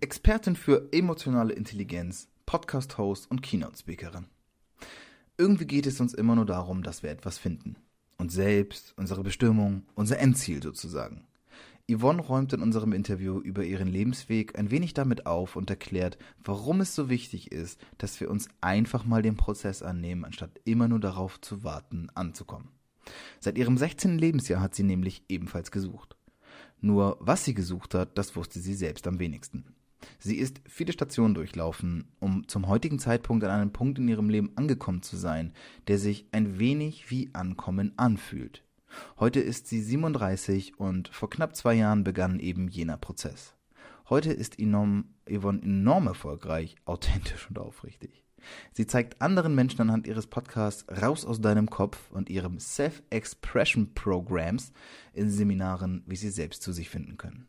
Expertin für emotionale Intelligenz, Podcast-Host und Keynote-Speakerin. Irgendwie geht es uns immer nur darum, dass wir etwas finden. Uns selbst, unsere Bestimmung, unser Endziel sozusagen. Yvonne räumt in unserem Interview über ihren Lebensweg ein wenig damit auf und erklärt, warum es so wichtig ist, dass wir uns einfach mal den Prozess annehmen, anstatt immer nur darauf zu warten, anzukommen. Seit ihrem 16. Lebensjahr hat sie nämlich ebenfalls gesucht. Nur was sie gesucht hat, das wusste sie selbst am wenigsten. Sie ist viele Stationen durchlaufen, um zum heutigen Zeitpunkt an einem Punkt in ihrem Leben angekommen zu sein, der sich ein wenig wie Ankommen anfühlt. Heute ist sie 37 und vor knapp zwei Jahren begann eben jener Prozess. Heute ist Yvonne enorm erfolgreich, authentisch und aufrichtig. Sie zeigt anderen Menschen anhand ihres Podcasts Raus aus deinem Kopf und ihrem Self-Expression Programs in Seminaren, wie sie selbst zu sich finden können.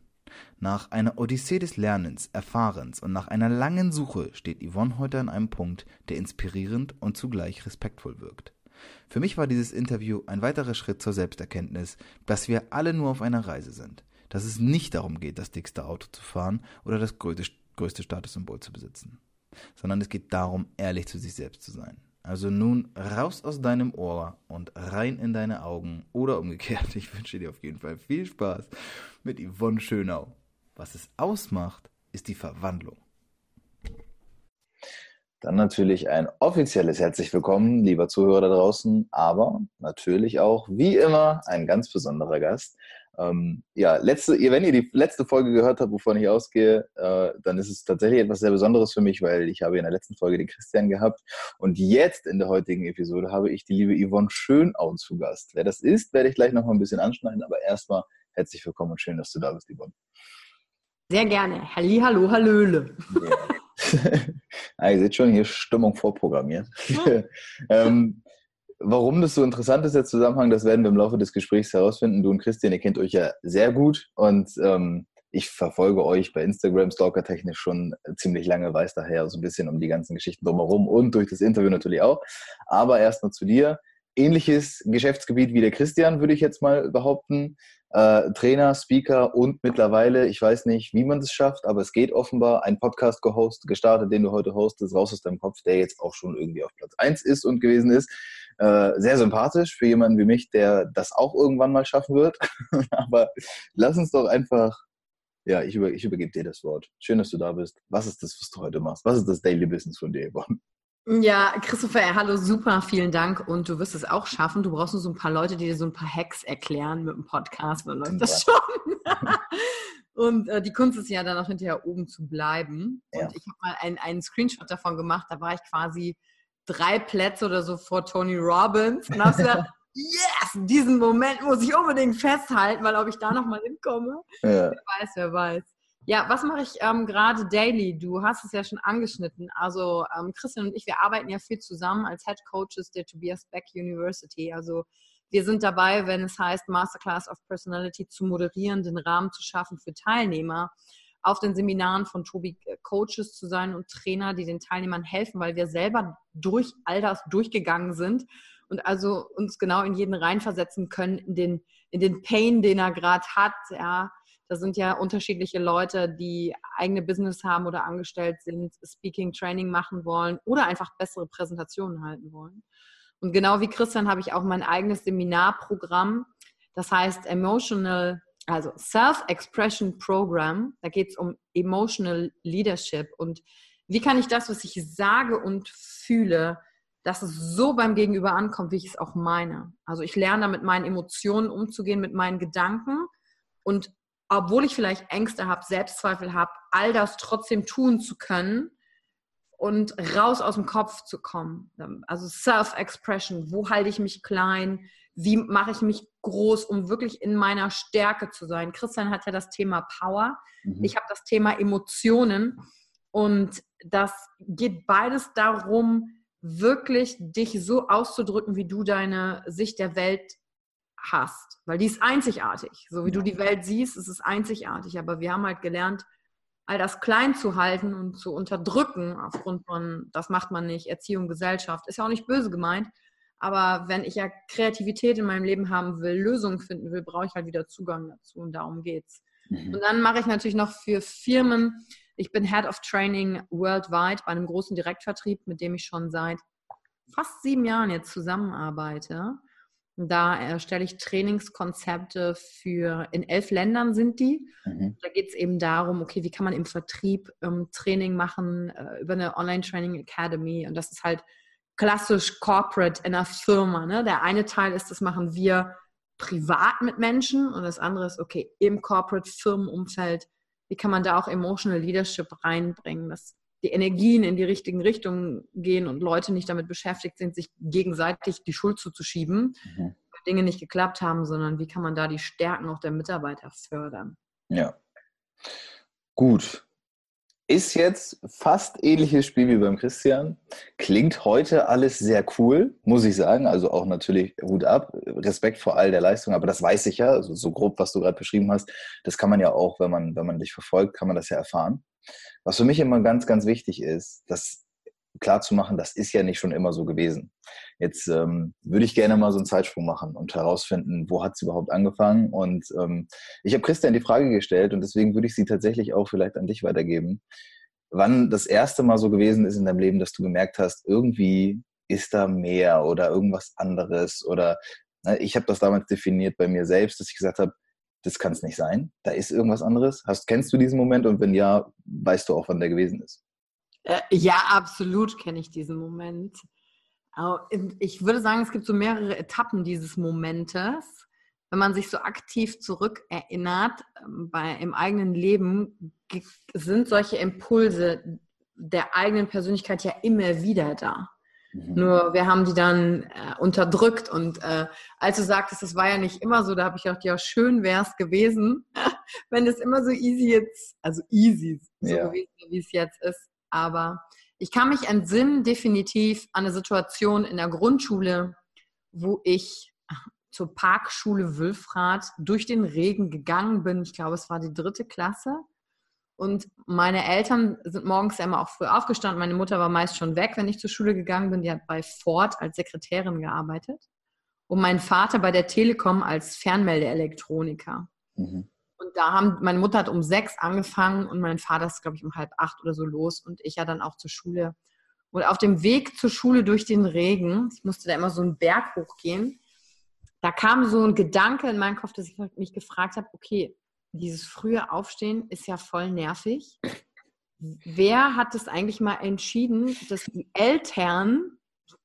Nach einer Odyssee des Lernens, Erfahrens und nach einer langen Suche steht Yvonne heute an einem Punkt, der inspirierend und zugleich respektvoll wirkt. Für mich war dieses Interview ein weiterer Schritt zur Selbsterkenntnis, dass wir alle nur auf einer Reise sind, dass es nicht darum geht, das dickste Auto zu fahren oder das größte, Statussymbol zu besitzen, sondern es geht darum, ehrlich zu sich selbst zu sein. Also nun raus aus deinem Ohr und rein in deine Augen oder umgekehrt. Ich wünsche dir auf jeden Fall viel Spaß mit Yvonne Schönau. Was es ausmacht, ist die Verwandlung. Dann natürlich ein offizielles Herzlich Willkommen, lieber Zuhörer da draußen, aber natürlich auch, wie immer, ein ganz besonderer Gast. Ähm, ja, letzte, wenn ihr die letzte Folge gehört habt, wovon ich ausgehe, äh, dann ist es tatsächlich etwas sehr Besonderes für mich, weil ich habe in der letzten Folge den Christian gehabt und jetzt in der heutigen Episode habe ich die liebe Yvonne Schönau zu Gast. Wer das ist, werde ich gleich noch mal ein bisschen anschneiden, aber erstmal herzlich willkommen und schön, dass du da bist, Yvonne. Sehr gerne. Halli, hallo, hallöle. Ja. ah, ihr seht schon, hier Stimmung vorprogrammiert. Ähm, Warum das so interessant ist, der Zusammenhang, das werden wir im Laufe des Gesprächs herausfinden. Du und Christian, ihr kennt euch ja sehr gut und ähm, ich verfolge euch bei Instagram stalker-technisch schon ziemlich lange, weiß daher so ein bisschen um die ganzen Geschichten drumherum und durch das Interview natürlich auch. Aber erstmal zu dir. Ähnliches Geschäftsgebiet wie der Christian, würde ich jetzt mal behaupten. Äh, Trainer, Speaker und mittlerweile, ich weiß nicht, wie man das schafft, aber es geht offenbar, ein Podcast gehost, gestartet, den du heute hostest, raus aus deinem Kopf, der jetzt auch schon irgendwie auf Platz 1 ist und gewesen ist. Äh, sehr sympathisch für jemanden wie mich, der das auch irgendwann mal schaffen wird. Aber lass uns doch einfach, ja, ich, über, ich übergebe dir das Wort. Schön, dass du da bist. Was ist das, was du heute machst? Was ist das Daily Business von dir, Yvonne? Ja, Christopher, hallo, super, vielen Dank. Und du wirst es auch schaffen. Du brauchst nur so ein paar Leute, die dir so ein paar Hacks erklären mit dem Podcast. Dann läuft das schon. Und äh, die Kunst ist ja dann auch hinterher oben zu bleiben. Ja. Und ich habe mal einen, einen Screenshot davon gemacht. Da war ich quasi drei Plätze oder so vor Tony Robbins und habe gesagt, yes, diesen Moment muss ich unbedingt festhalten, weil ob ich da nochmal hinkomme, ja. wer weiß, wer weiß. Ja, was mache ich ähm, gerade daily? Du hast es ja schon angeschnitten. Also ähm, Christian und ich, wir arbeiten ja viel zusammen als Head Coaches der Tobias Beck University. Also wir sind dabei, wenn es heißt, Masterclass of Personality zu moderieren, den Rahmen zu schaffen für Teilnehmer auf den Seminaren von Tobi äh, Coaches zu sein und Trainer, die den Teilnehmern helfen, weil wir selber durch all das durchgegangen sind und also uns genau in jeden reinversetzen können, in den, in den Pain, den er gerade hat. Ja, da sind ja unterschiedliche Leute, die eigene Business haben oder angestellt sind, Speaking, Training machen wollen oder einfach bessere Präsentationen halten wollen. Und genau wie Christian habe ich auch mein eigenes Seminarprogramm, das heißt Emotional also Self-Expression Program, da geht es um Emotional Leadership und wie kann ich das, was ich sage und fühle, dass es so beim Gegenüber ankommt, wie ich es auch meine. Also ich lerne da mit meinen Emotionen umzugehen, mit meinen Gedanken und obwohl ich vielleicht Ängste habe, Selbstzweifel habe, all das trotzdem tun zu können und raus aus dem Kopf zu kommen. Also Self-Expression, wo halte ich mich klein, wie mache ich mich groß, um wirklich in meiner Stärke zu sein. Christian hat ja das Thema Power. Mhm. Ich habe das Thema Emotionen. Und das geht beides darum, wirklich dich so auszudrücken, wie du deine Sicht der Welt hast. Weil die ist einzigartig. So wie du die Welt siehst, ist es einzigartig. Aber wir haben halt gelernt, all das klein zu halten und zu unterdrücken aufgrund von, das macht man nicht, Erziehung, Gesellschaft. Ist ja auch nicht böse gemeint. Aber wenn ich ja Kreativität in meinem Leben haben will, Lösungen finden will, brauche ich halt wieder Zugang dazu und darum geht's. Mhm. Und dann mache ich natürlich noch für Firmen, ich bin Head of Training worldwide bei einem großen Direktvertrieb, mit dem ich schon seit fast sieben Jahren jetzt zusammenarbeite. Da erstelle ich Trainingskonzepte für, in elf Ländern sind die. Mhm. Da geht es eben darum, okay, wie kann man im Vertrieb ähm, Training machen äh, über eine Online-Training Academy. Und das ist halt klassisch Corporate in einer Firma. Ne? Der eine Teil ist, das machen wir privat mit Menschen und das andere ist, okay, im Corporate-Firmenumfeld wie kann man da auch Emotional Leadership reinbringen, dass die Energien in die richtigen Richtungen gehen und Leute nicht damit beschäftigt sind, sich gegenseitig die Schuld zuzuschieben, mhm. Dinge nicht geklappt haben, sondern wie kann man da die Stärken auch der Mitarbeiter fördern. Ja. Gut. Ist jetzt fast ähnliches Spiel wie beim Christian. Klingt heute alles sehr cool, muss ich sagen. Also auch natürlich Hut ab, Respekt vor all der Leistung. Aber das weiß ich ja, also so grob, was du gerade beschrieben hast. Das kann man ja auch, wenn man, wenn man dich verfolgt, kann man das ja erfahren. Was für mich immer ganz, ganz wichtig ist, dass klar zu machen, das ist ja nicht schon immer so gewesen. Jetzt ähm, würde ich gerne mal so einen Zeitsprung machen und herausfinden, wo hat es überhaupt angefangen. Und ähm, ich habe Christian die Frage gestellt und deswegen würde ich sie tatsächlich auch vielleicht an dich weitergeben. Wann das erste Mal so gewesen ist in deinem Leben, dass du gemerkt hast, irgendwie ist da mehr oder irgendwas anderes oder ne, ich habe das damals definiert bei mir selbst, dass ich gesagt habe, das kann es nicht sein. Da ist irgendwas anderes. Hast, kennst du diesen Moment? Und wenn ja, weißt du auch, wann der gewesen ist? Äh, ja, absolut kenne ich diesen Moment. Ich würde sagen, es gibt so mehrere Etappen dieses Momentes. Wenn man sich so aktiv zurückerinnert ähm, bei, im eigenen Leben, sind solche Impulse der eigenen Persönlichkeit ja immer wieder da. Mhm. Nur wir haben die dann äh, unterdrückt und äh, als du sagtest, das war ja nicht immer so, da habe ich gedacht, ja, schön wäre es gewesen, wenn es immer so easy jetzt, also easy so ja. gewesen wie es jetzt ist. Aber ich kann mich entsinnen definitiv an eine Situation in der Grundschule, wo ich zur Parkschule Wülfrath durch den Regen gegangen bin. Ich glaube, es war die dritte Klasse. Und meine Eltern sind morgens ja immer auch früh aufgestanden. Meine Mutter war meist schon weg, wenn ich zur Schule gegangen bin. Die hat bei Ford als Sekretärin gearbeitet. Und mein Vater bei der Telekom als Fernmeldeelektroniker. Mhm. Und da haben, meine Mutter hat um sechs angefangen und mein Vater ist, glaube ich, um halb acht oder so los und ich ja dann auch zur Schule. Und auf dem Weg zur Schule durch den Regen, ich musste da immer so einen Berg hochgehen, da kam so ein Gedanke in meinen Kopf, dass ich mich gefragt habe, okay, dieses frühe Aufstehen ist ja voll nervig. Wer hat es eigentlich mal entschieden, dass die Eltern,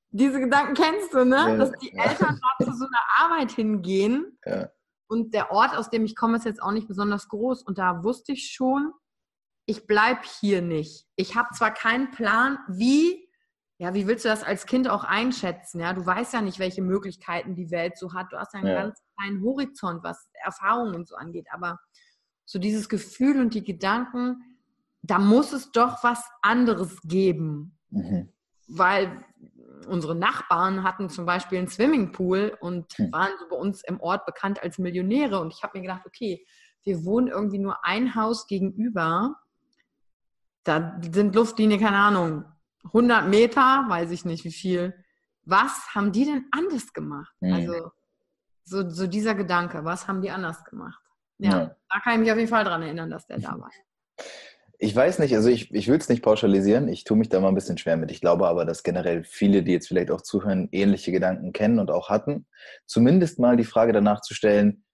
diese Gedanken kennst du, ne? Ja, dass die Eltern da zu so einer Arbeit hingehen ja. Und der Ort, aus dem ich komme, ist jetzt auch nicht besonders groß. Und da wusste ich schon, ich bleibe hier nicht. Ich habe zwar keinen Plan, wie, ja, wie willst du das als Kind auch einschätzen? Ja, du weißt ja nicht, welche Möglichkeiten die Welt so hat. Du hast ja einen ja. ganz kleinen Horizont, was Erfahrungen und so angeht. Aber so dieses Gefühl und die Gedanken, da muss es doch was anderes geben. Mhm. Weil unsere Nachbarn hatten zum Beispiel einen Swimmingpool und hm. waren so bei uns im Ort bekannt als Millionäre. Und ich habe mir gedacht, okay, wir wohnen irgendwie nur ein Haus gegenüber. Da sind Luftlinie, keine Ahnung, 100 Meter, weiß ich nicht wie viel. Was haben die denn anders gemacht? Hm. Also so, so dieser Gedanke, was haben die anders gemacht? Ja, ja, da kann ich mich auf jeden Fall dran erinnern, dass der da war. Ich weiß nicht, also ich, ich will es nicht pauschalisieren, ich tue mich da mal ein bisschen schwer mit. Ich glaube aber, dass generell viele, die jetzt vielleicht auch zuhören, ähnliche Gedanken kennen und auch hatten. Zumindest mal die Frage danach zu stellen,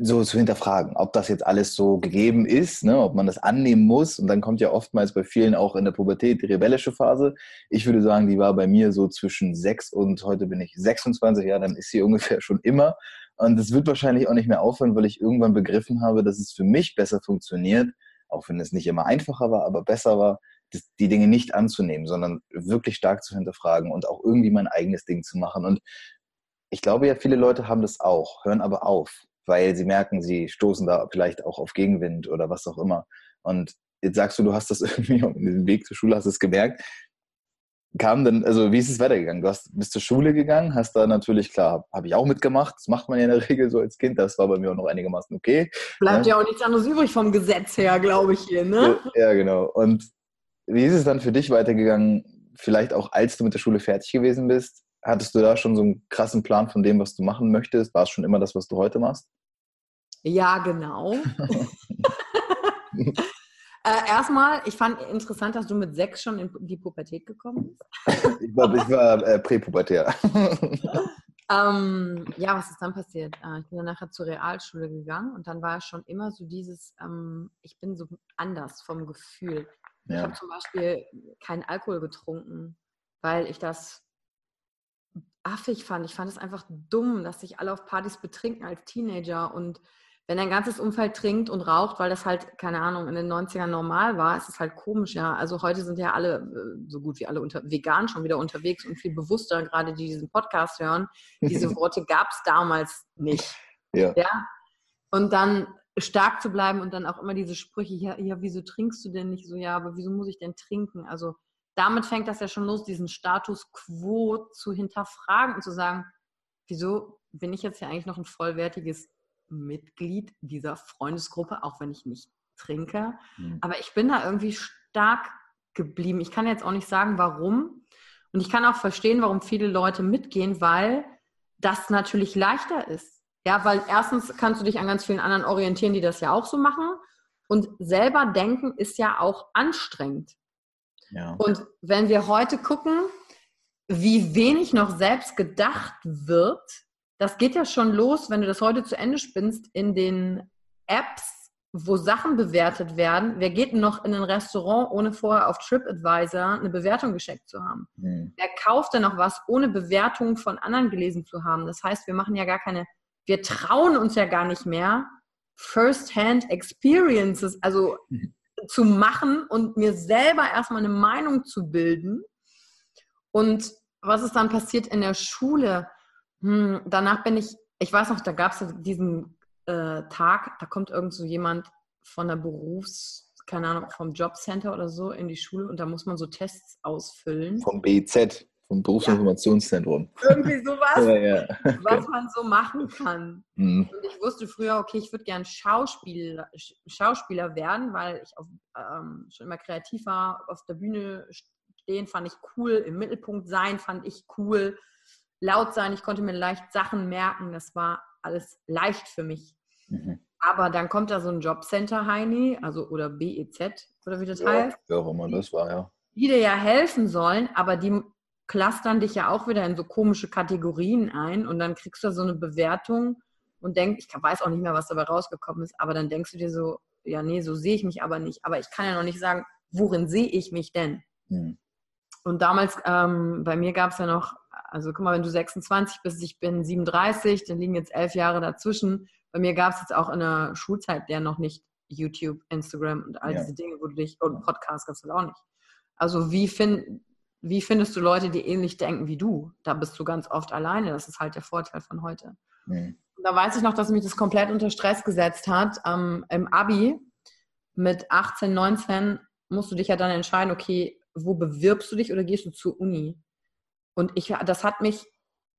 so zu hinterfragen, ob das jetzt alles so gegeben ist, ne, ob man das annehmen muss. Und dann kommt ja oftmals bei vielen auch in der Pubertät die rebellische Phase. Ich würde sagen, die war bei mir so zwischen sechs und heute bin ich 26, ja, dann ist sie ungefähr schon immer. Und das wird wahrscheinlich auch nicht mehr aufhören, weil ich irgendwann begriffen habe, dass es für mich besser funktioniert, auch wenn es nicht immer einfacher war, aber besser war, die Dinge nicht anzunehmen, sondern wirklich stark zu hinterfragen und auch irgendwie mein eigenes Ding zu machen. Und ich glaube ja, viele Leute haben das auch, hören aber auf, weil sie merken, sie stoßen da vielleicht auch auf Gegenwind oder was auch immer. Und jetzt sagst du, du hast das irgendwie auf dem Weg zur Schule, hast es gemerkt. Kam denn, also wie ist es weitergegangen? Du hast, bist zur Schule gegangen, hast da natürlich, klar, habe ich auch mitgemacht. Das macht man ja in der Regel so als Kind. Das war bei mir auch noch einigermaßen okay. Bleibt ja, ja auch nichts anderes übrig vom Gesetz her, glaube ich hier, ne? Ja, genau. Und wie ist es dann für dich weitergegangen? Vielleicht auch als du mit der Schule fertig gewesen bist, hattest du da schon so einen krassen Plan von dem, was du machen möchtest? War es schon immer das, was du heute machst? Ja, genau. Äh, erstmal, ich fand interessant, dass du mit sechs schon in die Pubertät gekommen bist. ich war, ich war äh, präpubertär. ähm, ja, was ist dann passiert? Äh, ich bin dann nachher zur Realschule gegangen und dann war schon immer so dieses, ähm, ich bin so anders vom Gefühl. Ja. Ich habe zum Beispiel keinen Alkohol getrunken, weil ich das affig fand. Ich fand es einfach dumm, dass sich alle auf Partys betrinken als Teenager und wenn dein ganzes Umfeld trinkt und raucht, weil das halt, keine Ahnung, in den 90ern normal war, ist es halt komisch, ja. Also heute sind ja alle, äh, so gut wie alle unter, vegan schon wieder unterwegs und viel bewusster, gerade die diesen Podcast hören. Diese Worte gab es damals nicht. Ja. ja. Und dann stark zu bleiben und dann auch immer diese Sprüche, ja, ja, wieso trinkst du denn nicht so? Ja, aber wieso muss ich denn trinken? Also damit fängt das ja schon los, diesen Status quo zu hinterfragen und zu sagen, wieso bin ich jetzt ja eigentlich noch ein vollwertiges Mitglied dieser Freundesgruppe, auch wenn ich nicht trinke. Mhm. Aber ich bin da irgendwie stark geblieben. Ich kann jetzt auch nicht sagen, warum. Und ich kann auch verstehen, warum viele Leute mitgehen, weil das natürlich leichter ist. Ja, weil erstens kannst du dich an ganz vielen anderen orientieren, die das ja auch so machen. Und selber denken ist ja auch anstrengend. Ja. Und wenn wir heute gucken, wie wenig noch selbst gedacht wird, das geht ja schon los, wenn du das heute zu Ende spinnst, in den Apps, wo Sachen bewertet werden. Wer geht denn noch in ein Restaurant, ohne vorher auf TripAdvisor eine Bewertung geschickt zu haben? Mhm. Wer kauft denn noch was, ohne Bewertungen von anderen gelesen zu haben? Das heißt, wir machen ja gar keine, wir trauen uns ja gar nicht mehr, First-Hand Experiences, also mhm. zu machen und mir selber erstmal eine Meinung zu bilden. Und was ist dann passiert in der Schule? Hm, danach bin ich, ich weiß noch, da gab es diesen äh, Tag, da kommt irgend so jemand von der Berufs, keine Ahnung, vom Jobcenter oder so in die Schule und da muss man so Tests ausfüllen. Vom BIZ, vom Berufsinformationszentrum. Ja, irgendwie sowas, ja, ja. was man so machen kann. Mhm. Und ich wusste früher, okay, ich würde gern Schauspieler, Schauspieler werden, weil ich auf, ähm, schon immer kreativ war, auf der Bühne stehen fand ich cool, im Mittelpunkt sein fand ich cool laut sein, ich konnte mir leicht Sachen merken, das war alles leicht für mich. Mhm. Aber dann kommt da so ein Jobcenter, Heini, also oder BEZ oder wie das ja, heißt. Ja, auch immer das war, ja. Die dir ja helfen sollen, aber die clustern dich ja auch wieder in so komische Kategorien ein und dann kriegst du so eine Bewertung und denkst, ich weiß auch nicht mehr, was dabei rausgekommen ist, aber dann denkst du dir so, ja, nee, so sehe ich mich aber nicht. Aber ich kann ja noch nicht sagen, worin sehe ich mich denn? Mhm. Und damals, ähm, bei mir gab es ja noch also guck mal, wenn du 26 bist, ich bin 37, dann liegen jetzt elf Jahre dazwischen. Bei mir gab es jetzt auch in der Schulzeit der noch nicht YouTube, Instagram und all ja. diese Dinge, wo du dich, und Podcast gab es auch nicht. Also wie, find, wie findest du Leute, die ähnlich denken wie du? Da bist du ganz oft alleine. Das ist halt der Vorteil von heute. Mhm. Da weiß ich noch, dass mich das komplett unter Stress gesetzt hat. Ähm, Im Abi mit 18, 19 musst du dich ja dann entscheiden, okay, wo bewirbst du dich oder gehst du zur Uni? Und ich, das hat mich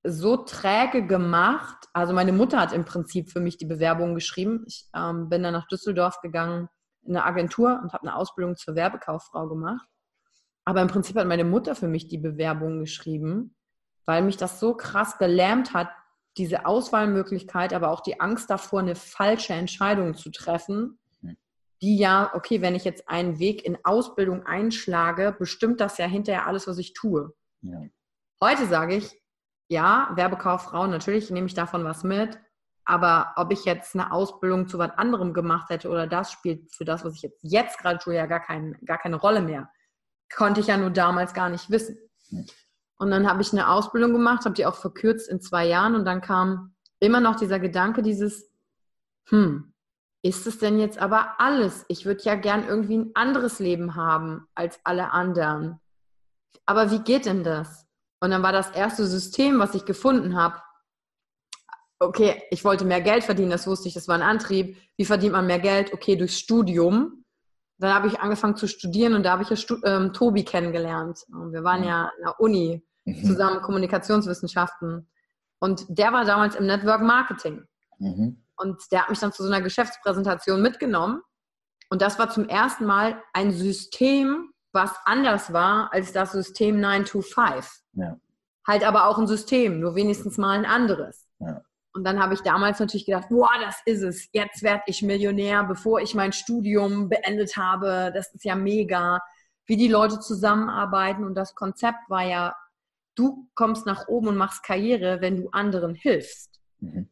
so träge gemacht. Also meine Mutter hat im Prinzip für mich die Bewerbung geschrieben. Ich ähm, bin dann nach Düsseldorf gegangen in eine Agentur und habe eine Ausbildung zur Werbekauffrau gemacht. Aber im Prinzip hat meine Mutter für mich die Bewerbung geschrieben, weil mich das so krass gelähmt hat, diese Auswahlmöglichkeit, aber auch die Angst davor, eine falsche Entscheidung zu treffen. Die ja, okay, wenn ich jetzt einen Weg in Ausbildung einschlage, bestimmt das ja hinterher alles, was ich tue. Ja. Heute sage ich, ja, Werbekauffrau, natürlich nehme ich davon was mit, aber ob ich jetzt eine Ausbildung zu was anderem gemacht hätte oder das spielt für das, was ich jetzt, jetzt gerade tue, ja gar, kein, gar keine Rolle mehr. Konnte ich ja nur damals gar nicht wissen. Und dann habe ich eine Ausbildung gemacht, habe die auch verkürzt in zwei Jahren und dann kam immer noch dieser Gedanke, dieses, hm, ist es denn jetzt aber alles? Ich würde ja gern irgendwie ein anderes Leben haben als alle anderen. Aber wie geht denn das? Und dann war das erste System, was ich gefunden habe, okay, ich wollte mehr Geld verdienen, das wusste ich, das war ein Antrieb. Wie verdient man mehr Geld? Okay, durchs Studium. Dann habe ich angefangen zu studieren und da habe ich ja Stu ähm, Tobi kennengelernt. Und wir waren ja in der Uni mhm. zusammen Kommunikationswissenschaften. Und der war damals im Network Marketing. Mhm. Und der hat mich dann zu so einer Geschäftspräsentation mitgenommen. Und das war zum ersten Mal ein System, was anders war als das System 9 to 5. Ja. Halt aber auch ein System, nur wenigstens mal ein anderes. Ja. Und dann habe ich damals natürlich gedacht, boah, das ist es. Jetzt werde ich Millionär, bevor ich mein Studium beendet habe. Das ist ja mega, wie die Leute zusammenarbeiten. Und das Konzept war ja, du kommst nach oben und machst Karriere, wenn du anderen hilfst. Mhm.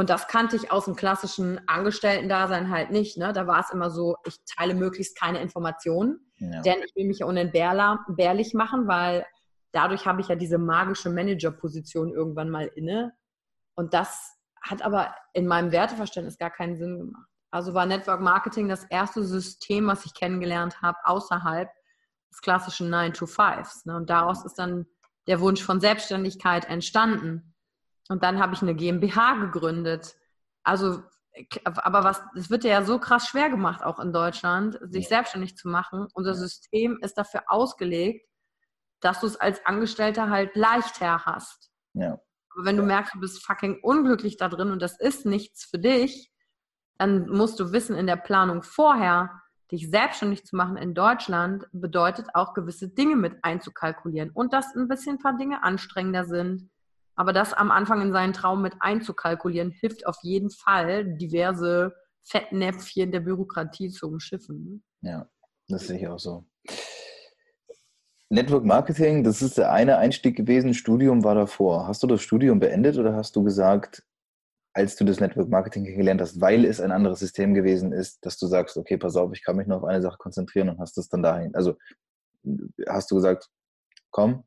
Und das kannte ich aus dem klassischen Angestellten-Dasein halt nicht. Ne? Da war es immer so, ich teile möglichst keine Informationen, ja. denn ich will mich ja unentbehrlich machen, weil dadurch habe ich ja diese magische Manager-Position irgendwann mal inne. Und das hat aber in meinem Werteverständnis gar keinen Sinn gemacht. Also war Network Marketing das erste System, was ich kennengelernt habe, außerhalb des klassischen 9-to-5s. Ne? Und daraus ist dann der Wunsch von Selbstständigkeit entstanden. Und dann habe ich eine GmbH gegründet. Also, aber was, es wird ja so krass schwer gemacht, auch in Deutschland, sich selbstständig zu machen. Unser System ist dafür ausgelegt, dass du es als Angestellter halt leichter hast. Ja. Aber wenn du merkst, du bist fucking unglücklich da drin und das ist nichts für dich, dann musst du wissen, in der Planung vorher, dich selbstständig zu machen in Deutschland, bedeutet auch gewisse Dinge mit einzukalkulieren und dass ein bisschen ein paar Dinge anstrengender sind. Aber das am Anfang in seinen Traum mit einzukalkulieren, hilft auf jeden Fall, diverse Fettnäpfchen der Bürokratie zu umschiffen. Ja, das sehe ich auch so. Network Marketing, das ist der eine Einstieg gewesen, Studium war davor. Hast du das Studium beendet oder hast du gesagt, als du das Network Marketing kennengelernt hast, weil es ein anderes System gewesen ist, dass du sagst, okay, pass auf, ich kann mich nur auf eine Sache konzentrieren und hast es dann dahin. Also hast du gesagt, komm,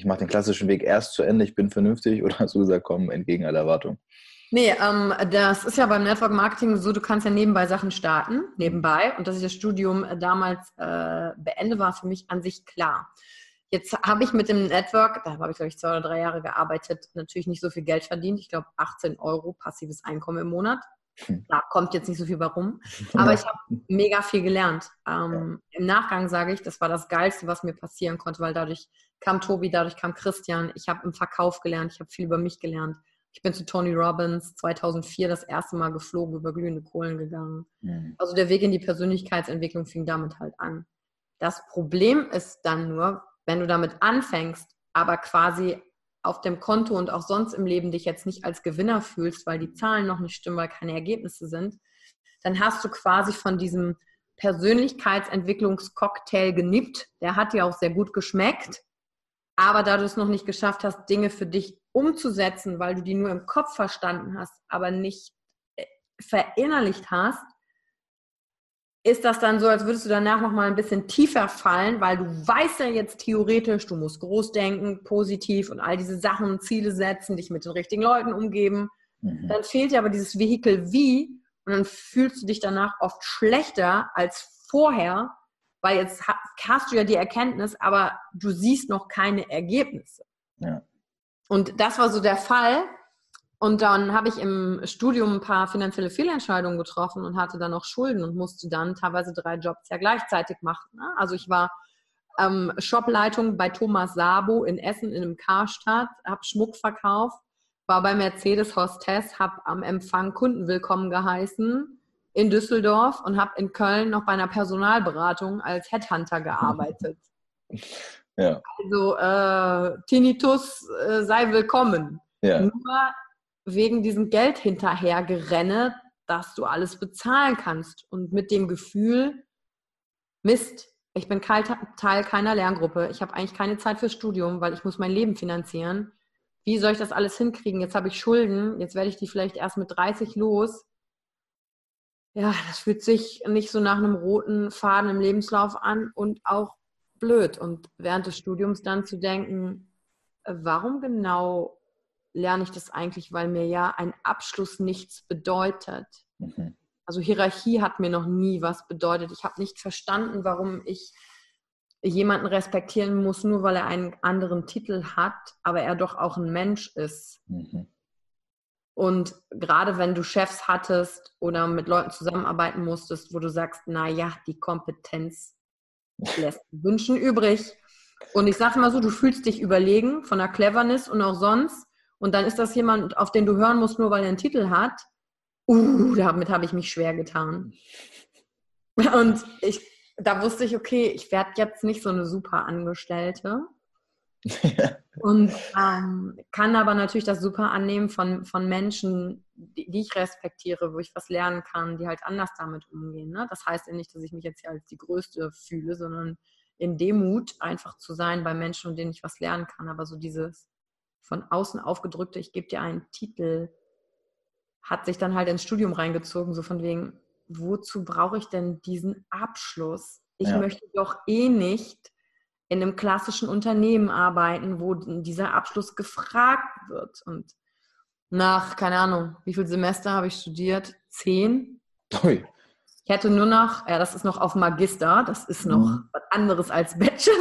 ich mache den klassischen Weg erst zu Ende, ich bin vernünftig, oder hast du gesagt, komm, entgegen aller Erwartung? Nee, ähm, das ist ja beim Network Marketing so, du kannst ja nebenbei Sachen starten, nebenbei. Und dass ich das Studium äh, damals äh, beende, war für mich an sich klar. Jetzt habe ich mit dem Network, da habe ich, glaube ich, zwei oder drei Jahre gearbeitet, natürlich nicht so viel Geld verdient. Ich glaube, 18 Euro passives Einkommen im Monat. Hm. Da kommt jetzt nicht so viel warum. Aber ich habe mega viel gelernt. Ähm. Im Nachgang sage ich, das war das Geilste, was mir passieren konnte, weil dadurch kam Tobi, dadurch kam Christian. Ich habe im Verkauf gelernt, ich habe viel über mich gelernt. Ich bin zu Tony Robbins 2004 das erste Mal geflogen, über glühende Kohlen gegangen. Mhm. Also der Weg in die Persönlichkeitsentwicklung fing damit halt an. Das Problem ist dann nur, wenn du damit anfängst, aber quasi auf dem Konto und auch sonst im Leben dich jetzt nicht als Gewinner fühlst, weil die Zahlen noch nicht stimmen, weil keine Ergebnisse sind, dann hast du quasi von diesem Persönlichkeitsentwicklungscocktail genippt. Der hat dir auch sehr gut geschmeckt. Aber da du es noch nicht geschafft hast, Dinge für dich umzusetzen, weil du die nur im Kopf verstanden hast, aber nicht äh, verinnerlicht hast, ist das dann so, als würdest du danach noch mal ein bisschen tiefer fallen, weil du weißt ja jetzt theoretisch, du musst groß denken, positiv und all diese Sachen, Ziele setzen, dich mit den richtigen Leuten umgeben. Mhm. Dann fehlt dir aber dieses Vehikel wie und dann fühlst du dich danach oft schlechter als vorher, weil jetzt hast du ja die Erkenntnis, aber du siehst noch keine Ergebnisse. Ja. Und das war so der Fall. Und dann habe ich im Studium ein paar finanzielle Fehlentscheidungen getroffen und hatte dann noch Schulden und musste dann teilweise drei Jobs ja gleichzeitig machen. Ne? Also ich war ähm, Shopleitung bei Thomas Sabo in Essen in einem Karstadt, habe Schmuck verkauft, war bei Mercedes Hostess, habe am Empfang Kunden willkommen geheißen in Düsseldorf und habe in Köln noch bei einer Personalberatung als Headhunter gearbeitet. Ja. Also äh, Tinnitus äh, sei willkommen. Ja. Nur wegen diesem Geld hinterhergerenne, dass du alles bezahlen kannst und mit dem Gefühl, Mist, ich bin Teil keiner Lerngruppe, ich habe eigentlich keine Zeit fürs Studium, weil ich muss mein Leben finanzieren. Wie soll ich das alles hinkriegen? Jetzt habe ich Schulden, jetzt werde ich die vielleicht erst mit 30 los ja, das fühlt sich nicht so nach einem roten Faden im Lebenslauf an und auch blöd. Und während des Studiums dann zu denken, äh, warum genau lerne ich das eigentlich, weil mir ja ein Abschluss nichts bedeutet. Mhm. Also Hierarchie hat mir noch nie was bedeutet. Ich habe nicht verstanden, warum ich jemanden respektieren muss, nur weil er einen anderen Titel hat, aber er doch auch ein Mensch ist. Mhm. Und gerade wenn du Chefs hattest oder mit Leuten zusammenarbeiten musstest, wo du sagst, na ja, die Kompetenz lässt Wünschen übrig. Und ich sage mal so, du fühlst dich überlegen von der Cleverness und auch sonst. Und dann ist das jemand, auf den du hören musst, nur weil er einen Titel hat. Uh, damit habe ich mich schwer getan. Und ich, da wusste ich, okay, ich werde jetzt nicht so eine super Angestellte. und ähm, kann aber natürlich das super annehmen von, von Menschen, die, die, ich respektiere, wo ich was lernen kann, die halt anders damit umgehen. Ne? Das heißt ja nicht, dass ich mich jetzt hier als die Größte fühle, sondern in Demut einfach zu sein bei Menschen, von denen ich was lernen kann. Aber so dieses von außen aufgedrückte, ich gebe dir einen Titel, hat sich dann halt ins Studium reingezogen, so von wegen, wozu brauche ich denn diesen Abschluss? Ich ja. möchte doch eh nicht in einem klassischen Unternehmen arbeiten, wo dieser Abschluss gefragt wird. Und nach, keine Ahnung, wie viele Semester habe ich studiert? Zehn? Ui. Ich hätte nur noch, ja, das ist noch auf Magister, das ist noch mhm. was anderes als Bachelor.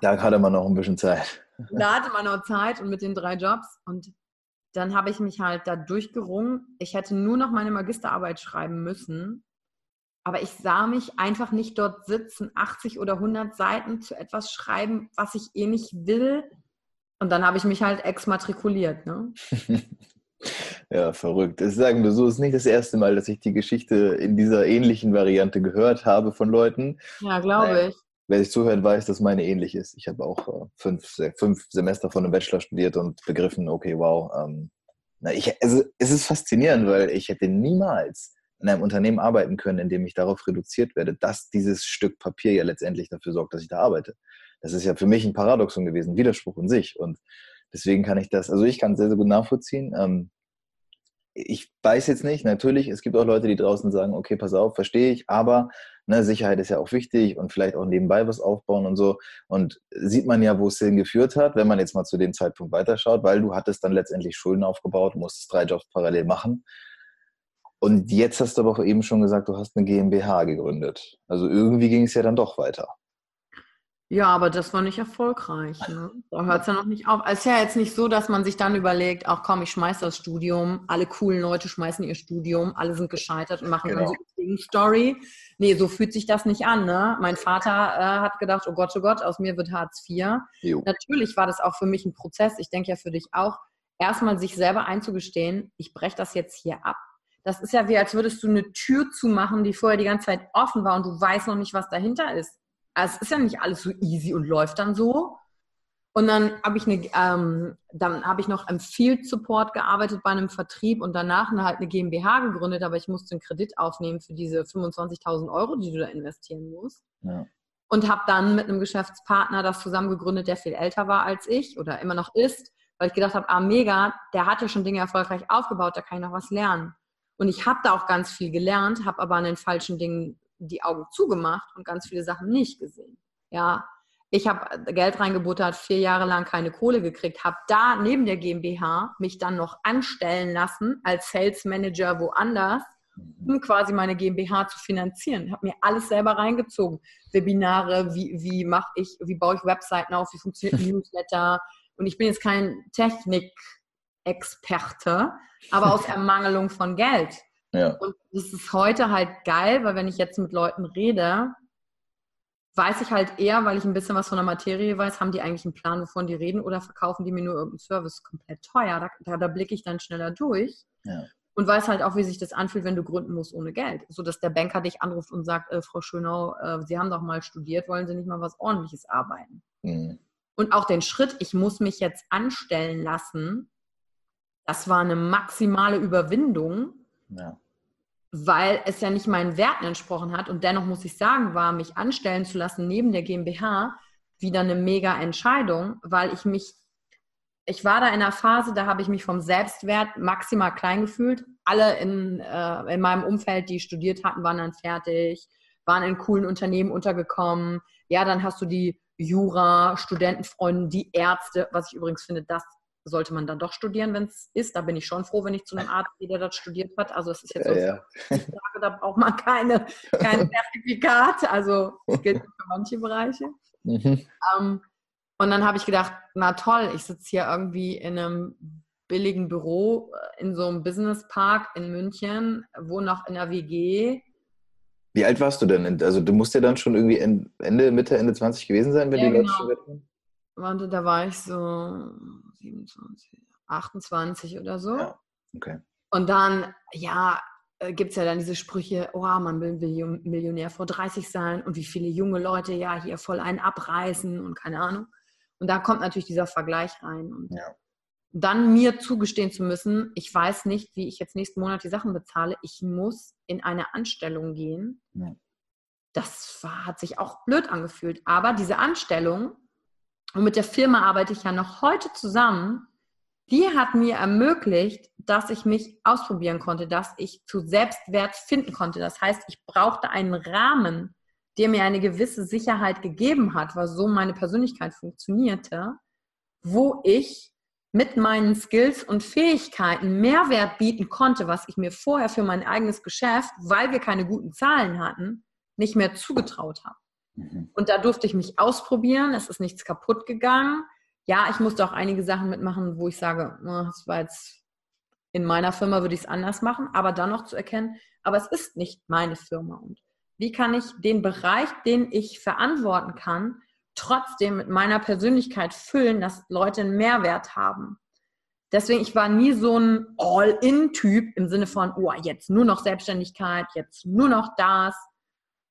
Da hatte man noch ein bisschen Zeit. Da hatte man noch Zeit und mit den drei Jobs. Und dann habe ich mich halt da durchgerungen. Ich hätte nur noch meine Magisterarbeit schreiben müssen. Aber ich sah mich einfach nicht dort sitzen, 80 oder 100 Seiten zu etwas schreiben, was ich eh nicht will. Und dann habe ich mich halt exmatrikuliert. Ne? ja, verrückt. Das sagen wir so, es ist nicht das erste Mal, dass ich die Geschichte in dieser ähnlichen Variante gehört habe von Leuten. Ja, glaube ich. Wer sich zuhört, weiß, dass meine ähnlich ist. Ich habe auch äh, fünf, fünf Semester von einem Bachelor studiert und begriffen, okay, wow. Ähm, na, ich, also, es ist faszinierend, weil ich hätte niemals in einem Unternehmen arbeiten können, in dem ich darauf reduziert werde, dass dieses Stück Papier ja letztendlich dafür sorgt, dass ich da arbeite. Das ist ja für mich ein Paradoxon gewesen, Widerspruch in sich. Und deswegen kann ich das, also ich kann es sehr, sehr gut nachvollziehen. Ähm, ich weiß jetzt nicht, natürlich, es gibt auch Leute, die draußen sagen, okay, pass auf, verstehe ich, aber ne, Sicherheit ist ja auch wichtig und vielleicht auch nebenbei was aufbauen und so. Und sieht man ja, wo es hingeführt hat, wenn man jetzt mal zu dem Zeitpunkt weiterschaut, weil du hattest dann letztendlich Schulden aufgebaut, musstest drei Jobs parallel machen. Und jetzt hast du aber auch eben schon gesagt, du hast eine GmbH gegründet. Also irgendwie ging es ja dann doch weiter. Ja, aber das war nicht erfolgreich. Ne? Da hört es ja noch nicht auf. Es ist ja jetzt nicht so, dass man sich dann überlegt, ach komm, ich schmeiß das Studium, alle coolen Leute schmeißen ihr Studium, alle sind gescheitert und machen genau. dann so eine Story. Nee, so fühlt sich das nicht an. Ne? Mein Vater äh, hat gedacht, oh Gott, oh Gott, aus mir wird Hartz IV. Jo. Natürlich war das auch für mich ein Prozess. Ich denke ja für dich auch, erstmal sich selber einzugestehen, ich breche das jetzt hier ab das ist ja wie, als würdest du eine Tür zumachen, die vorher die ganze Zeit offen war und du weißt noch nicht, was dahinter ist. Also es ist ja nicht alles so easy und läuft dann so. Und dann habe ich, eine, ähm, dann ich noch im Field Support gearbeitet bei einem Vertrieb und danach eine, halt eine GmbH gegründet, aber ich musste einen Kredit aufnehmen für diese 25.000 Euro, die du da investieren musst. Ja. Und habe dann mit einem Geschäftspartner das zusammen gegründet, der viel älter war als ich oder immer noch ist, weil ich gedacht habe, ah mega, der hat ja schon Dinge erfolgreich aufgebaut, da kann ich noch was lernen. Und ich habe da auch ganz viel gelernt, habe aber an den falschen Dingen die Augen zugemacht und ganz viele Sachen nicht gesehen. Ja, ich habe Geld reingebuttert, vier Jahre lang keine Kohle gekriegt, habe da neben der GmbH mich dann noch anstellen lassen als Sales Manager woanders, um quasi meine GmbH zu finanzieren. Habe mir alles selber reingezogen. Webinare, wie, wie mache ich, wie baue ich Webseiten auf, wie funktioniert ein Newsletter. Und ich bin jetzt kein Technik-Experte, aber aus Ermangelung von Geld. Ja. Und das ist heute halt geil, weil wenn ich jetzt mit Leuten rede, weiß ich halt eher, weil ich ein bisschen was von der Materie weiß, haben die eigentlich einen Plan, wovon die reden oder verkaufen die mir nur irgendeinen Service komplett teuer. Da, da, da blicke ich dann schneller durch. Ja. Und weiß halt auch, wie sich das anfühlt, wenn du gründen musst ohne Geld. So dass der Banker dich anruft und sagt, äh, Frau Schönau, äh, Sie haben doch mal studiert, wollen Sie nicht mal was ordentliches arbeiten? Mhm. Und auch den Schritt, ich muss mich jetzt anstellen lassen, das war eine maximale Überwindung, ja. Weil es ja nicht meinen Werten entsprochen hat. Und dennoch muss ich sagen, war mich anstellen zu lassen neben der GmbH wieder eine mega Entscheidung, weil ich mich, ich war da in einer Phase, da habe ich mich vom Selbstwert maximal klein gefühlt. Alle in, äh, in meinem Umfeld, die studiert hatten, waren dann fertig, waren in coolen Unternehmen untergekommen. Ja, dann hast du die Jura, Studentenfreunde, die Ärzte, was ich übrigens finde, das sollte man dann doch studieren, wenn es ist. Da bin ich schon froh, wenn ich zu einem Arzt gehe, der das studiert hat. Also es ist jetzt ja, so, ja. ich sage, da braucht man keine, kein Zertifikat. Also das gilt für manche Bereiche. Mhm. Um, ähm, und dann habe ich gedacht, na toll, ich sitze hier irgendwie in einem billigen Büro äh, in so einem Businesspark in München, wohne noch in der WG. Wie alt warst du denn? Also du musst ja dann schon irgendwie Ende, Mitte, Ende 20 gewesen sein, wenn ja, die Leute genau. schon waren? Warte, da war ich so 27, 28 oder so. Ja, okay. Und dann, ja, äh, gibt es ja dann diese Sprüche, oh, man will Millionär vor 30 sein und wie viele junge Leute ja hier voll einen abreißen und keine Ahnung. Und da kommt natürlich dieser Vergleich rein. Und ja. dann mir zugestehen zu müssen, ich weiß nicht, wie ich jetzt nächsten Monat die Sachen bezahle, ich muss in eine Anstellung gehen. Ja. Das war, hat sich auch blöd angefühlt. Aber diese Anstellung, und mit der Firma arbeite ich ja noch heute zusammen, die hat mir ermöglicht, dass ich mich ausprobieren konnte, dass ich zu Selbstwert finden konnte. Das heißt, ich brauchte einen Rahmen, der mir eine gewisse Sicherheit gegeben hat, was so meine Persönlichkeit funktionierte, wo ich mit meinen Skills und Fähigkeiten Mehrwert bieten konnte, was ich mir vorher für mein eigenes Geschäft, weil wir keine guten Zahlen hatten, nicht mehr zugetraut habe. Mhm. Und da durfte ich mich ausprobieren, es ist nichts kaputt gegangen ja, ich musste auch einige Sachen mitmachen, wo ich sage, das war jetzt in meiner Firma würde ich es anders machen, aber dann noch zu erkennen, aber es ist nicht meine Firma. Und wie kann ich den Bereich, den ich verantworten kann, trotzdem mit meiner Persönlichkeit füllen, dass Leute einen Mehrwert haben? Deswegen, ich war nie so ein All-In-Typ im Sinne von, oh, jetzt nur noch Selbstständigkeit, jetzt nur noch das.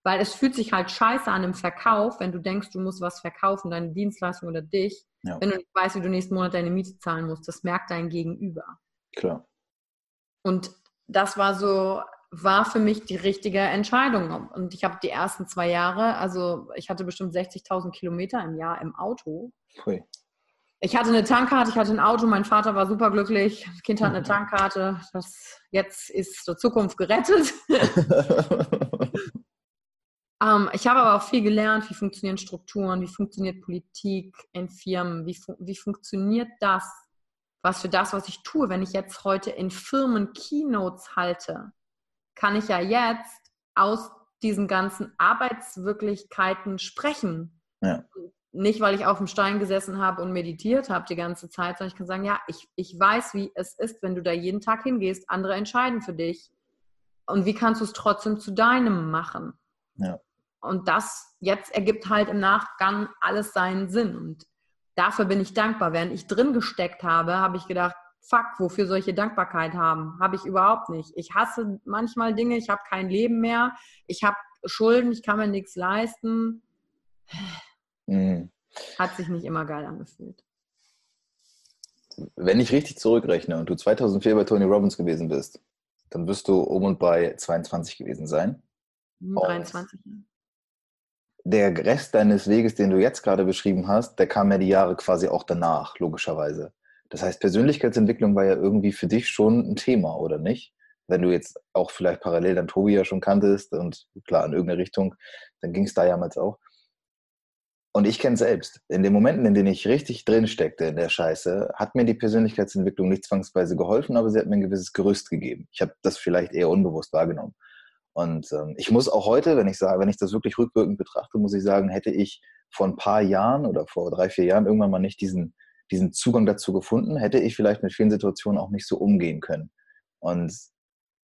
Weil es fühlt sich halt scheiße an im Verkauf, wenn du denkst, du musst was verkaufen, deine Dienstleistung oder dich, ja. wenn du nicht weißt, wie du nächsten Monat deine Miete zahlen musst. Das merkt dein Gegenüber. Klar. Und das war so, war für mich die richtige Entscheidung. Und ich habe die ersten zwei Jahre, also ich hatte bestimmt 60.000 Kilometer im Jahr im Auto. Pui. Ich hatte eine Tankkarte, ich hatte ein Auto, mein Vater war superglücklich, das Kind hat eine Tankkarte. Das, jetzt ist die Zukunft gerettet. Ähm, ich habe aber auch viel gelernt, wie funktionieren Strukturen, wie funktioniert Politik in Firmen, wie, fu wie funktioniert das, was für das, was ich tue. Wenn ich jetzt heute in Firmen Keynotes halte, kann ich ja jetzt aus diesen ganzen Arbeitswirklichkeiten sprechen. Ja. Nicht, weil ich auf dem Stein gesessen habe und meditiert habe die ganze Zeit, sondern ich kann sagen, ja, ich, ich weiß, wie es ist, wenn du da jeden Tag hingehst. Andere entscheiden für dich. Und wie kannst du es trotzdem zu deinem machen? Ja. Und das jetzt ergibt halt im Nachgang alles seinen Sinn. Und dafür bin ich dankbar. Während ich drin gesteckt habe, habe ich gedacht, fuck, wofür solche Dankbarkeit haben? Habe ich überhaupt nicht. Ich hasse manchmal Dinge, ich habe kein Leben mehr, ich habe Schulden, ich kann mir nichts leisten. Mhm. Hat sich nicht immer geil angefühlt. Wenn ich richtig zurückrechne und du 2004 bei Tony Robbins gewesen bist, dann wirst du um und bei 22 gewesen sein. 23. Hm, der Rest deines Weges, den du jetzt gerade beschrieben hast, der kam ja die Jahre quasi auch danach, logischerweise. Das heißt, Persönlichkeitsentwicklung war ja irgendwie für dich schon ein Thema, oder nicht? Wenn du jetzt auch vielleicht parallel dann Tobi ja schon kanntest und klar in irgendeine Richtung, dann ging es da damals auch. Und ich kenne selbst. In den Momenten, in denen ich richtig drin steckte in der Scheiße, hat mir die Persönlichkeitsentwicklung nicht zwangsweise geholfen, aber sie hat mir ein gewisses Gerüst gegeben. Ich habe das vielleicht eher unbewusst wahrgenommen. Und ähm, ich muss auch heute, wenn ich sage, wenn ich das wirklich rückwirkend betrachte, muss ich sagen, hätte ich vor ein paar Jahren oder vor drei, vier Jahren irgendwann mal nicht diesen, diesen Zugang dazu gefunden, hätte ich vielleicht mit vielen Situationen auch nicht so umgehen können. Und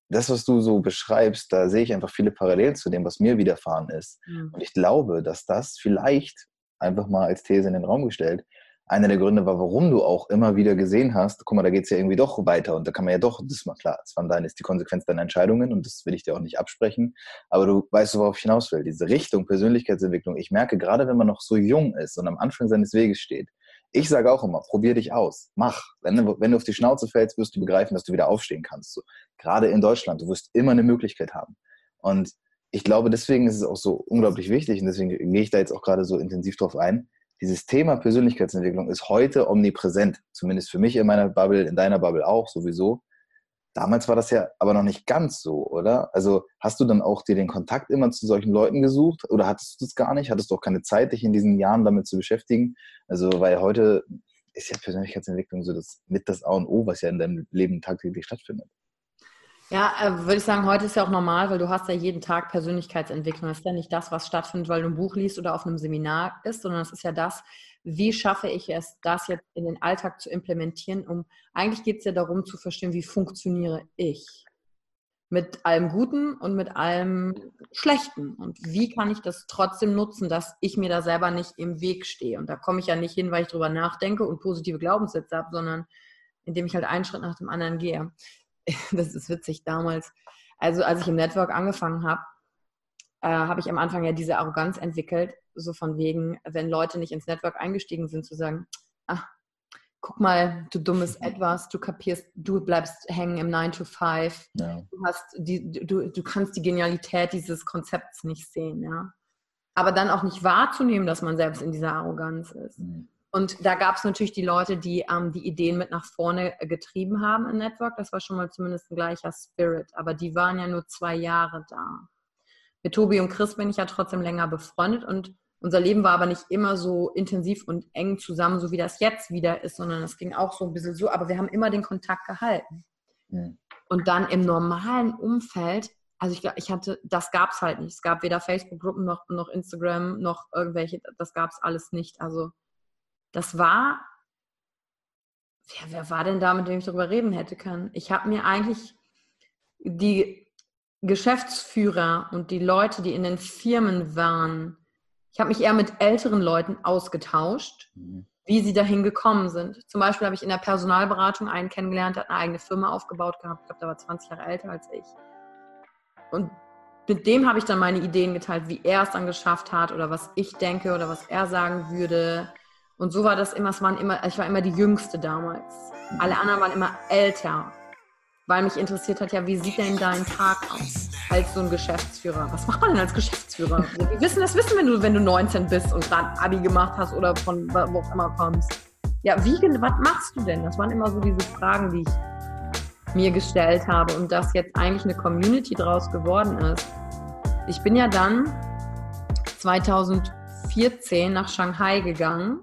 das, was du so beschreibst, da sehe ich einfach viele Parallelen zu dem, was mir widerfahren ist. Mhm. Und ich glaube, dass das vielleicht einfach mal als These in den Raum gestellt, einer der Gründe war, warum du auch immer wieder gesehen hast, guck mal, da geht es ja irgendwie doch weiter und da kann man ja doch, das ist mal klar, das waren deine, ist die Konsequenz deiner Entscheidungen und das will ich dir auch nicht absprechen, aber du weißt, worauf ich hinaus will, diese Richtung Persönlichkeitsentwicklung. Ich merke, gerade wenn man noch so jung ist und am Anfang seines Weges steht, ich sage auch immer, probier dich aus, mach. Wenn wenn du auf die Schnauze fällst, wirst du begreifen, dass du wieder aufstehen kannst. So, gerade in Deutschland, du wirst immer eine Möglichkeit haben. Und ich glaube, deswegen ist es auch so unglaublich wichtig und deswegen gehe ich da jetzt auch gerade so intensiv drauf ein, dieses Thema Persönlichkeitsentwicklung ist heute omnipräsent. Zumindest für mich in meiner Bubble, in deiner Bubble auch sowieso. Damals war das ja aber noch nicht ganz so, oder? Also hast du dann auch dir den Kontakt immer zu solchen Leuten gesucht oder hattest du das gar nicht? Hattest du auch keine Zeit, dich in diesen Jahren damit zu beschäftigen? Also, weil heute ist ja Persönlichkeitsentwicklung so das mit das A und O, was ja in deinem Leben tagtäglich stattfindet. Ja, äh, würde ich sagen, heute ist ja auch normal, weil du hast ja jeden Tag Persönlichkeitsentwicklung. Das ist ja nicht das, was stattfindet, weil du ein Buch liest oder auf einem Seminar ist, sondern es ist ja das, wie schaffe ich es, das jetzt in den Alltag zu implementieren, um eigentlich geht es ja darum zu verstehen, wie funktioniere ich mit allem Guten und mit allem Schlechten. Und wie kann ich das trotzdem nutzen, dass ich mir da selber nicht im Weg stehe? Und da komme ich ja nicht hin, weil ich drüber nachdenke und positive Glaubenssätze habe, sondern indem ich halt einen Schritt nach dem anderen gehe. Das ist witzig damals. Also als ich im Network angefangen habe, äh, habe ich am Anfang ja diese Arroganz entwickelt, so von wegen, wenn Leute nicht ins Network eingestiegen sind, zu sagen, ach, guck mal, du dummes Etwas, du kapierst, du bleibst hängen im 9 to 5. Ja. Du, hast die, du, du kannst die Genialität dieses Konzepts nicht sehen, ja. Aber dann auch nicht wahrzunehmen, dass man selbst in dieser Arroganz ist. Mhm. Und da gab es natürlich die Leute, die ähm, die Ideen mit nach vorne getrieben haben im Network. Das war schon mal zumindest ein gleicher Spirit. Aber die waren ja nur zwei Jahre da. Mit Tobi und Chris bin ich ja trotzdem länger befreundet und unser Leben war aber nicht immer so intensiv und eng zusammen, so wie das jetzt wieder ist, sondern es ging auch so ein bisschen so, aber wir haben immer den Kontakt gehalten. Mhm. Und dann im normalen Umfeld, also ich, ich hatte, das gab es halt nicht. Es gab weder Facebook-Gruppen noch, noch Instagram noch irgendwelche, das gab es alles nicht. Also das war, ja, wer war denn da, mit dem ich darüber reden hätte können? Ich habe mir eigentlich die Geschäftsführer und die Leute, die in den Firmen waren, ich habe mich eher mit älteren Leuten ausgetauscht, mhm. wie sie dahin gekommen sind. Zum Beispiel habe ich in der Personalberatung einen kennengelernt, der hat eine eigene Firma aufgebaut gehabt. Ich glaube, der war 20 Jahre älter als ich. Und mit dem habe ich dann meine Ideen geteilt, wie er es dann geschafft hat oder was ich denke oder was er sagen würde. Und so war das immer, es waren immer, ich war immer die Jüngste damals. Alle anderen waren immer älter weil mich interessiert hat, ja, wie sieht denn dein Tag aus als so ein Geschäftsführer? Was macht man denn als Geschäftsführer? Wir wissen das wissen, wenn du, wenn du 19 bist und gerade Abi gemacht hast oder von wo auch immer kommst. Ja, wie, was machst du denn? Das waren immer so diese Fragen, die ich mir gestellt habe und dass jetzt eigentlich eine Community draus geworden ist. Ich bin ja dann 2014 nach Shanghai gegangen